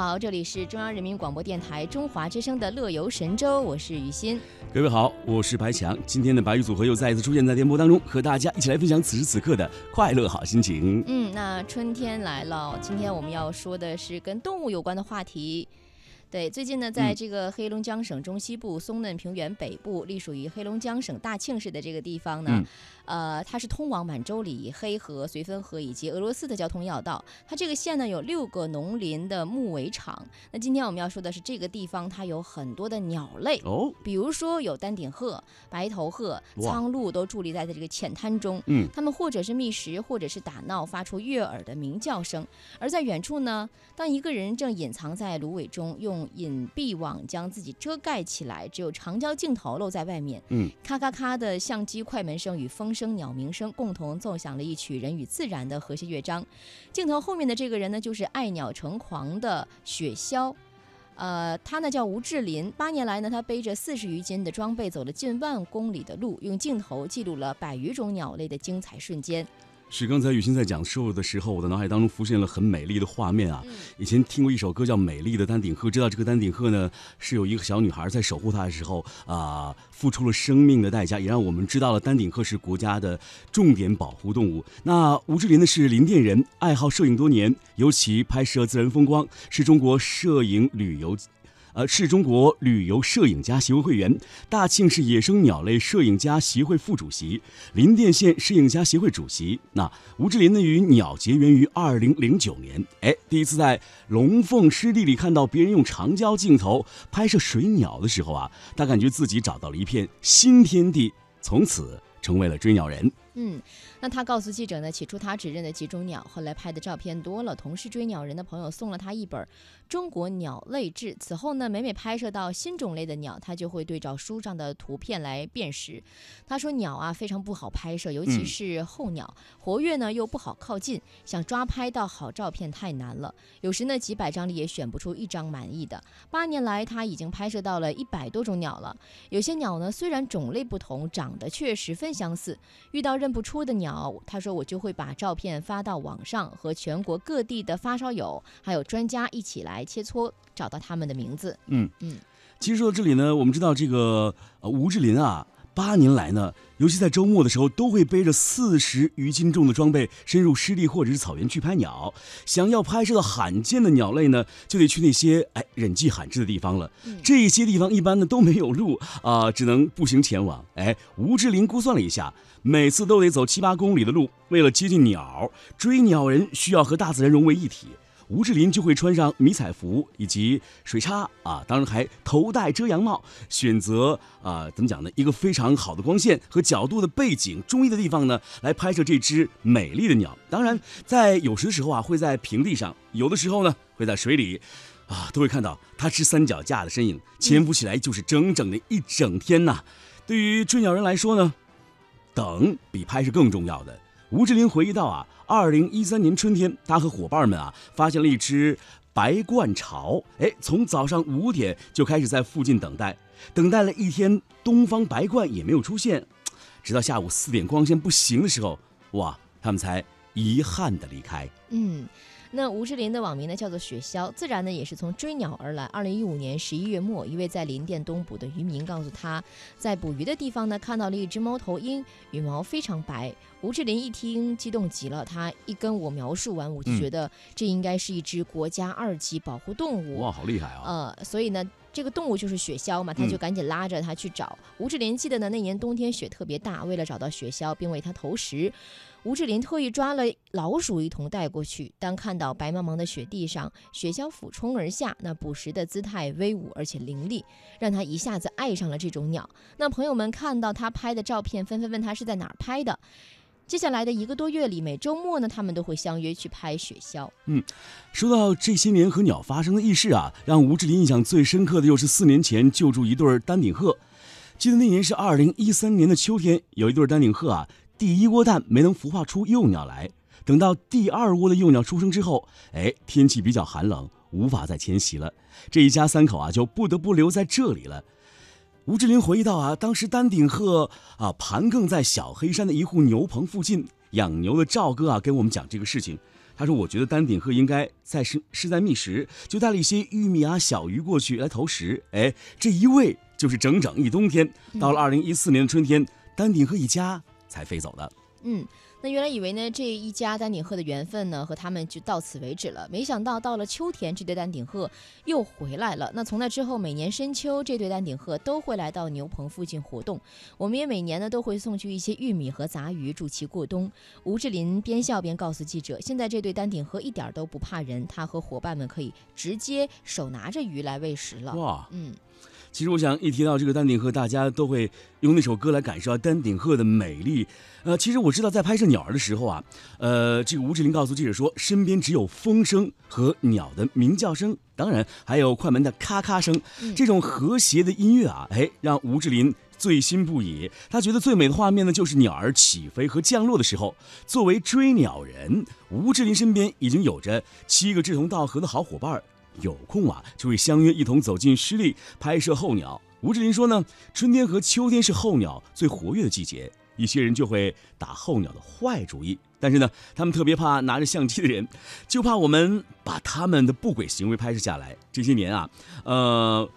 们好，这里是中央人民广播电台中华之声的《乐游神州》，我是雨欣。各位好，我是白强。今天的白玉组合又再一次出现在电波当中，和大家一起来分享此时此刻的快乐好心情。嗯，那春天来了，今天我们要说的是跟动物有关的话题。对，最近呢，在这个黑龙江省中西部松嫩平原北部，隶属于黑龙江省大庆市的这个地方呢，呃，它是通往满洲里、黑河、绥芬河以及俄罗斯的交通要道。它这个县呢有六个农林的牧围场。那今天我们要说的是这个地方，它有很多的鸟类哦，比如说有丹顶鹤、白头鹤、苍鹭都伫立在这个浅滩中。嗯，它们或者是觅食，或者是打闹，发出悦耳的鸣叫声。而在远处呢，当一个人正隐藏在芦苇中，用隐蔽网将自己遮盖起来，只有长焦镜头露在外面。嗯，咔咔咔的相机快门声与风声、鸟鸣声共同奏响了一曲人与自然的和谐乐章。镜头后面的这个人呢，就是爱鸟成狂的雪鸮。呃，他呢叫吴志林，八年来呢，他背着四十余斤的装备，走了近万公里的路，用镜头记录了百余种鸟类的精彩瞬间。是刚才雨欣在讲述的时候，我的脑海当中浮现了很美丽的画面啊！以前听过一首歌叫《美丽的丹顶鹤》，知道这个丹顶鹤呢是有一个小女孩在守护它的时候啊，付出了生命的代价，也让我们知道了丹顶鹤是国家的重点保护动物。那吴志林呢是林甸人，爱好摄影多年，尤其拍摄自然风光，是中国摄影旅游。呃，是中国旅游摄影家协会会员，大庆市野生鸟类摄影家协会副主席，林甸县摄影家协会主席。那吴志林呢，与鸟结缘于二零零九年，哎，第一次在龙凤湿地里看到别人用长焦镜头拍摄水鸟的时候啊，他感觉自己找到了一片新天地，从此成为了追鸟人。嗯，那他告诉记者呢，起初他只认得几种鸟，后来拍的照片多了，同是追鸟人的朋友送了他一本《中国鸟类志》。此后呢，每每拍摄到新种类的鸟，他就会对照书上的图片来辨识。他说，鸟啊非常不好拍摄，尤其是候鸟，活跃呢又不好靠近，想抓拍到好照片太难了。有时呢，几百张里也选不出一张满意的。八年来，他已经拍摄到了一百多种鸟了。有些鸟呢，虽然种类不同，长得却十分相似。遇到认不出的鸟，他说我就会把照片发到网上，和全国各地的发烧友还有专家一起来切磋，找到他们的名字。嗯嗯，其实说到这里呢，我们知道这个呃吴志林啊。八年来呢，尤其在周末的时候，都会背着四十余斤重的装备，深入湿地或者是草原去拍鸟。想要拍摄到罕见的鸟类呢，就得去那些哎人迹罕至的地方了。这些地方一般呢都没有路啊，只能步行前往。哎，吴志林估算了一下，每次都得走七八公里的路，为了接近鸟，追鸟人需要和大自然融为一体。吴志林就会穿上迷彩服以及水叉啊，当然还头戴遮阳帽，选择啊怎么讲呢？一个非常好的光线和角度的背景中意的地方呢，来拍摄这只美丽的鸟。当然，在有时的时候啊，会在平地上；有的时候呢，会在水里，啊，都会看到它吃三脚架的身影。潜伏起来就是整整的一整天呐。对于追鸟人来说呢，等比拍摄更重要的。吴志林回忆到啊。二零一三年春天，他和伙伴们啊发现了一只白冠巢，哎，从早上五点就开始在附近等待，等待了一天，东方白冠也没有出现，直到下午四点光线不行的时候，哇，他们才遗憾的离开。嗯。那吴志林的网名呢叫做雪鸮，自然呢也是从追鸟而来。二零一五年十一月末，一位在林甸东捕的渔民告诉他，在捕鱼的地方呢看到了一只猫头鹰，羽毛非常白。吴志林一听激动极了，他一跟我描述完，我就觉得这应该是一只国家二级保护动物。哇，好厉害啊！呃，所以呢，这个动物就是雪鸮嘛，他就赶紧拉着他去找。吴志林记得呢，那年冬天雪特别大，为了找到雪鸮并为它投食。吴志林特意抓了老鼠一同带过去。当看到白茫茫的雪地上，雪鸮俯冲而下，那捕食的姿态威武而且凌厉，让他一下子爱上了这种鸟。那朋友们看到他拍的照片，纷纷问他是在哪儿拍的。接下来的一个多月里，每周末呢，他们都会相约去拍雪鸮。嗯，说到这些年和鸟发生的轶事啊，让吴志林印象最深刻的又是四年前救助一对丹顶鹤。记得那年是二零一三年的秋天，有一对丹顶鹤啊。第一窝蛋没能孵化出幼鸟来，等到第二窝的幼鸟出生之后，哎，天气比较寒冷，无法再迁徙了。这一家三口啊，就不得不留在这里了。吴志林回忆到啊，当时丹顶鹤啊盘亘在小黑山的一户牛棚附近养牛的赵哥啊，跟我们讲这个事情。他说：“我觉得丹顶鹤应该在是是在觅食，就带了一些玉米啊、小鱼过去来投食。哎，这一喂就是整整一冬天。到了二零一四年的春天，丹顶鹤一家才飞走的。嗯。”那原来以为呢，这一家丹顶鹤的缘分呢，和他们就到此为止了。没想到到了秋天，这对丹顶鹤又回来了。那从那之后，每年深秋，这对丹顶鹤都会来到牛棚附近活动。我们也每年呢，都会送去一些玉米和杂鱼，助其过冬。吴志林边笑边告诉记者：“现在这对丹顶鹤一点都不怕人，他和伙伴们可以直接手拿着鱼来喂食了。”哇，嗯。其实我想一提到这个丹顶鹤，大家都会用那首歌来感受到丹顶鹤的美丽。呃，其实我知道在拍摄鸟儿的时候啊，呃，这个吴志林告诉记者说，身边只有风声和鸟的鸣叫声，当然还有快门的咔咔声。这种和谐的音乐啊，哎，让吴志林醉心不已。他觉得最美的画面呢，就是鸟儿起飞和降落的时候。作为追鸟人，吴志林身边已经有着七个志同道合的好伙伴。有空啊，就会相约一同走进湿地拍摄候鸟。吴志林说呢，春天和秋天是候鸟最活跃的季节，一些人就会打候鸟的坏主意，但是呢，他们特别怕拿着相机的人，就怕我们把他们的不轨行为拍摄下来。这些年啊，呃。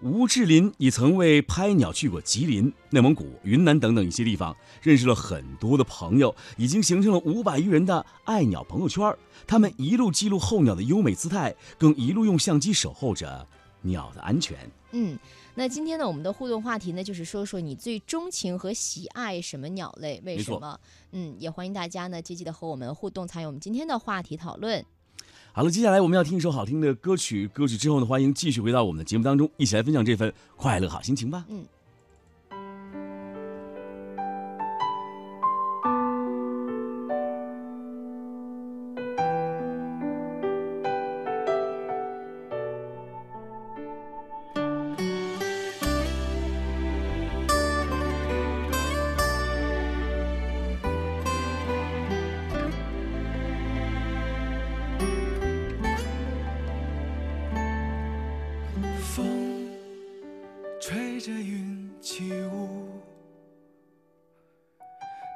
吴志林也曾为拍鸟去过吉林、内蒙古、云南等等一些地方，认识了很多的朋友，已经形成了五百余人的爱鸟朋友圈。他们一路记录候鸟的优美姿态，更一路用相机守候着鸟的安全。嗯，那今天呢，我们的互动话题呢，就是说说你最钟情和喜爱什么鸟类？为什么？嗯，也欢迎大家呢积极的和我们互动，参与我们今天的话题讨论。好了，接下来我们要听一首好听的歌曲。歌曲之后呢，欢迎继续回到我们的节目当中，一起来分享这份快乐好心情吧。嗯。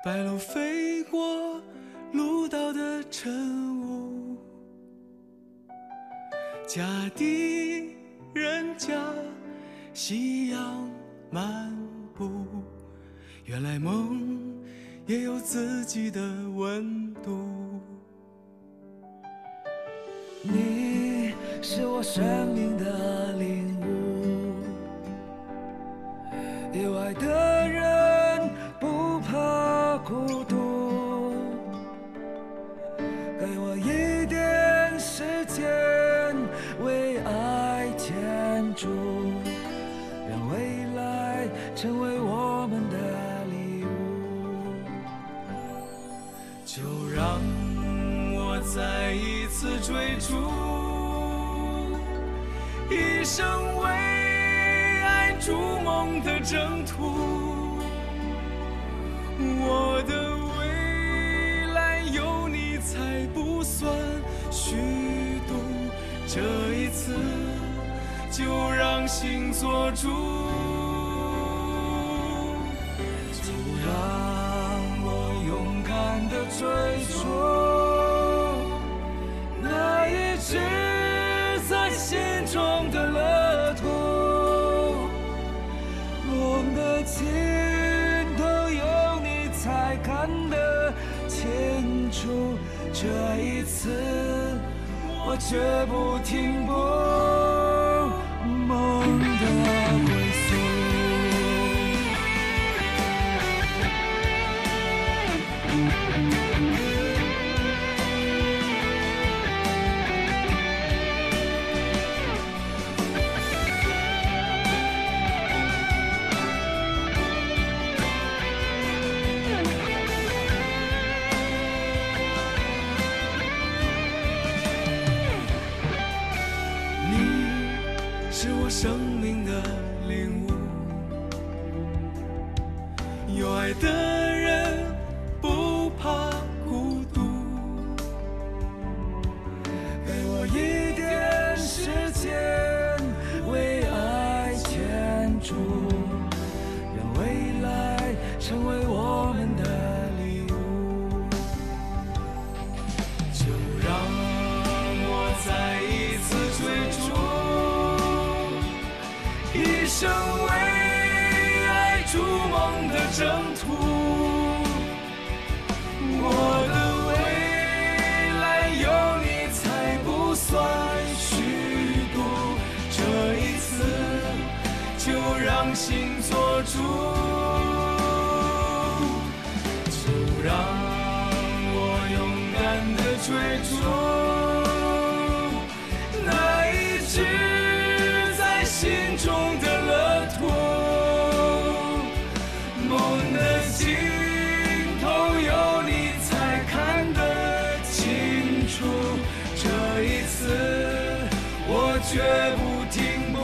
白鹭飞过鹭岛的晨雾，家的人家夕阳漫步。原来梦也有自己的温度。你是我生命的领悟，有爱的次追逐，一生为爱筑梦的征途。我的未来有你才不算虚度，这一次就让心做主，就让我勇敢的追心都有你才。看得清楚，这一次我绝不停步，的人不怕孤独，给我一点时间为爱牵住，让未来成为我们的礼物。就让我再一次追逐，一生。为。征途。我的未来有你才不算虚度，这一次就让心做主，就让我勇敢的追逐绝不停步。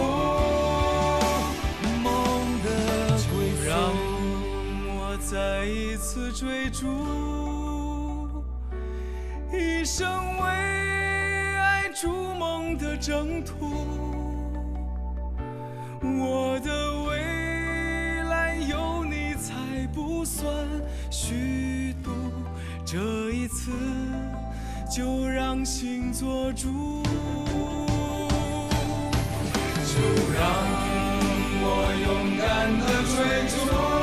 梦的归，让我再一次追逐，一生为爱筑梦的征途。我的未来有你才不算虚度，这一次就让心做主，就让我勇敢的追逐。